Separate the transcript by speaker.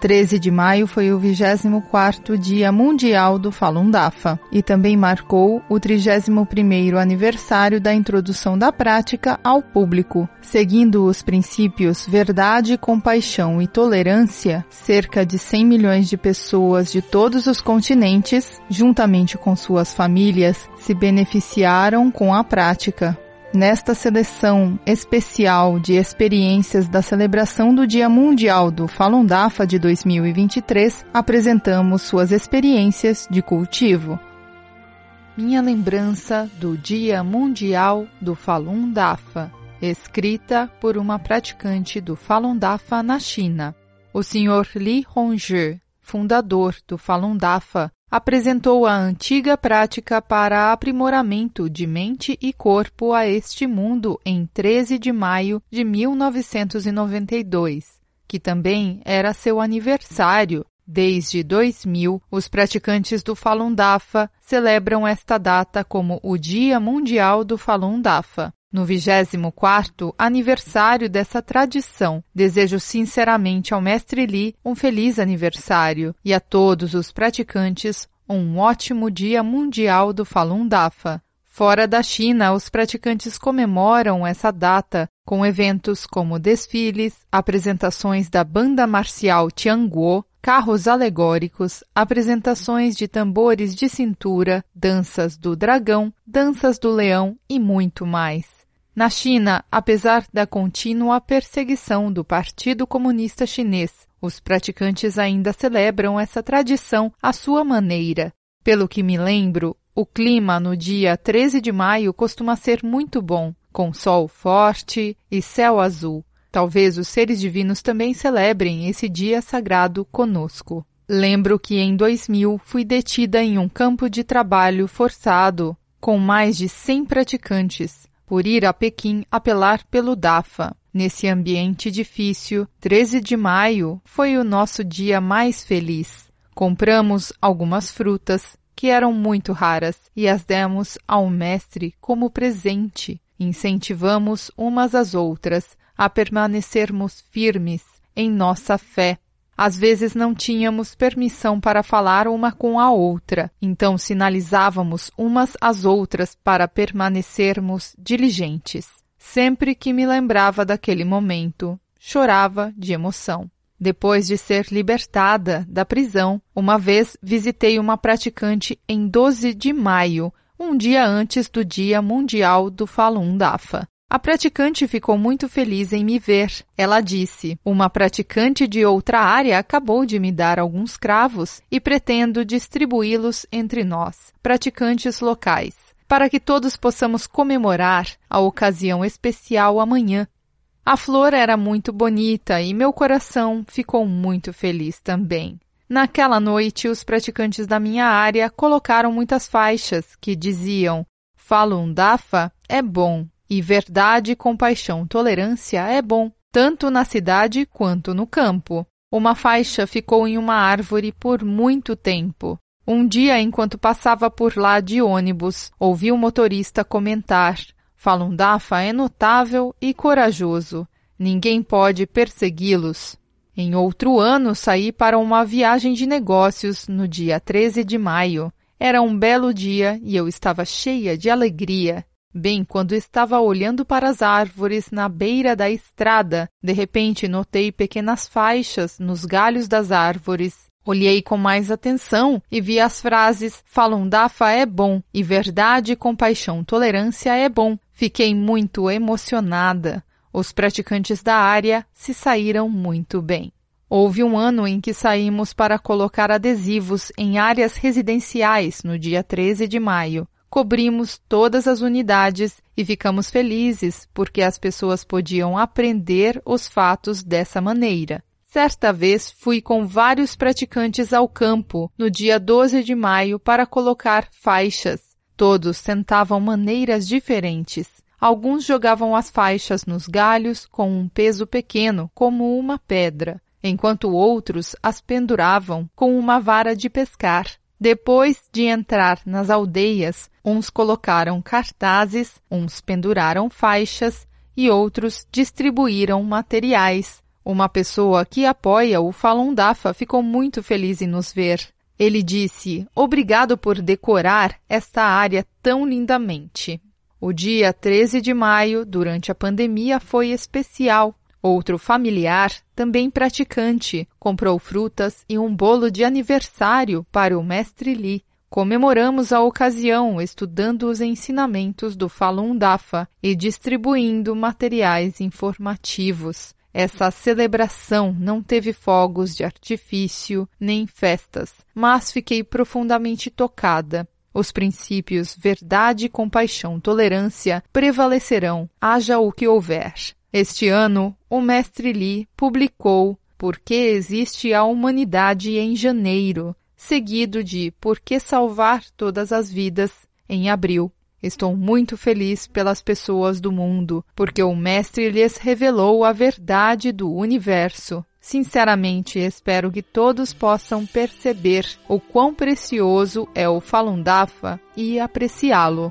Speaker 1: 13 de maio foi o 24º Dia Mundial do Falun Dafa e também marcou o 31º aniversário da introdução da prática ao público. Seguindo os princípios verdade, compaixão e tolerância, cerca de 100 milhões de pessoas de todos os continentes, juntamente com suas famílias, se beneficiaram com a prática. Nesta seleção especial de experiências da celebração do Dia Mundial do Falun Dafa de 2023, apresentamos suas experiências de cultivo. Minha lembrança do Dia Mundial do Falun Dafa, escrita por uma praticante do Falun Dafa na China. O Sr. Li Hongzhi, fundador do Falun Dafa, apresentou a antiga prática para aprimoramento de mente e corpo a este mundo em 13 de maio de 1992, que também era seu aniversário. Desde 2000, os praticantes do Falun Dafa celebram esta data como o Dia Mundial do Falun Dafa. No 24º aniversário dessa tradição, desejo sinceramente ao Mestre Li um feliz aniversário e a todos os praticantes um ótimo Dia Mundial do Falun Dafa. Fora da China, os praticantes comemoram essa data com eventos como desfiles, apresentações da banda marcial Tianguo, carros alegóricos, apresentações de tambores de cintura, danças do dragão, danças do leão e muito mais. Na China, apesar da contínua perseguição do Partido Comunista Chinês, os praticantes ainda celebram essa tradição à sua maneira. Pelo que me lembro, o clima no dia 13 de maio costuma ser muito bom, com sol forte e céu azul. Talvez os seres divinos também celebrem esse dia sagrado conosco. Lembro que em 2000 fui detida em um campo de trabalho forçado com mais de 100 praticantes por ir a Pequim apelar pelo DAFA. Nesse ambiente difícil, 13 de maio foi o nosso dia mais feliz. Compramos algumas frutas, que eram muito raras, e as demos ao mestre como presente. Incentivamos umas às outras a permanecermos firmes em nossa fé às vezes não tínhamos permissão para falar uma com a outra, então sinalizávamos umas às outras para permanecermos diligentes. Sempre que me lembrava daquele momento, chorava de emoção. Depois de ser libertada da prisão, uma vez visitei uma praticante em 12 de maio, um dia antes do Dia Mundial do Falun Dafa. A praticante ficou muito feliz em me ver. Ela disse: Uma praticante de outra área acabou de me dar alguns cravos e pretendo distribuí-los entre nós, praticantes locais, para que todos possamos comemorar a ocasião especial amanhã. A flor era muito bonita e meu coração ficou muito feliz também. Naquela noite, os praticantes da minha área colocaram muitas faixas que diziam: Falun Dafa é bom, e verdade, compaixão, tolerância é bom, tanto na cidade quanto no campo. Uma faixa ficou em uma árvore por muito tempo. Um dia, enquanto passava por lá de ônibus, ouvi o motorista comentar: Falun Dafa é notável e corajoso. Ninguém pode persegui-los. Em outro ano, saí para uma viagem de negócios no dia 13 de maio. Era um belo dia e eu estava cheia de alegria. Bem, quando estava olhando para as árvores na beira da estrada, de repente notei pequenas faixas nos galhos das árvores. Olhei com mais atenção e vi as frases Falun Dafa é bom e verdade, compaixão, tolerância é bom. Fiquei muito emocionada. Os praticantes da área se saíram muito bem. Houve um ano em que saímos para colocar adesivos em áreas residenciais no dia 13 de maio cobrimos todas as unidades e ficamos felizes porque as pessoas podiam aprender os fatos dessa maneira. Certa vez fui com vários praticantes ao campo no dia 12 de maio para colocar faixas. Todos tentavam maneiras diferentes. Alguns jogavam as faixas nos galhos com um peso pequeno, como uma pedra, enquanto outros as penduravam com uma vara de pescar. Depois de entrar nas aldeias, uns colocaram cartazes, uns penduraram faixas e outros distribuíram materiais. Uma pessoa que apoia o Falun Dafa ficou muito feliz em nos ver. Ele disse: Obrigado por decorar esta área tão lindamente. O dia 13 de maio, durante a pandemia, foi especial. Outro familiar, também praticante, comprou frutas e um bolo de aniversário para o mestre Li. Comemoramos a ocasião estudando os ensinamentos do Falun Dafa e distribuindo materiais informativos. Essa celebração não teve fogos de artifício nem festas, mas fiquei profundamente tocada. Os princípios verdade, compaixão, tolerância prevalecerão, haja o que houver. Este ano, o mestre Li publicou Por que existe a humanidade em janeiro, seguido de Por que salvar todas as vidas em abril. Estou muito feliz pelas pessoas do mundo, porque o Mestre lhes revelou a verdade do universo. Sinceramente, espero que todos possam perceber o quão precioso é o Falun Dafa e apreciá-lo.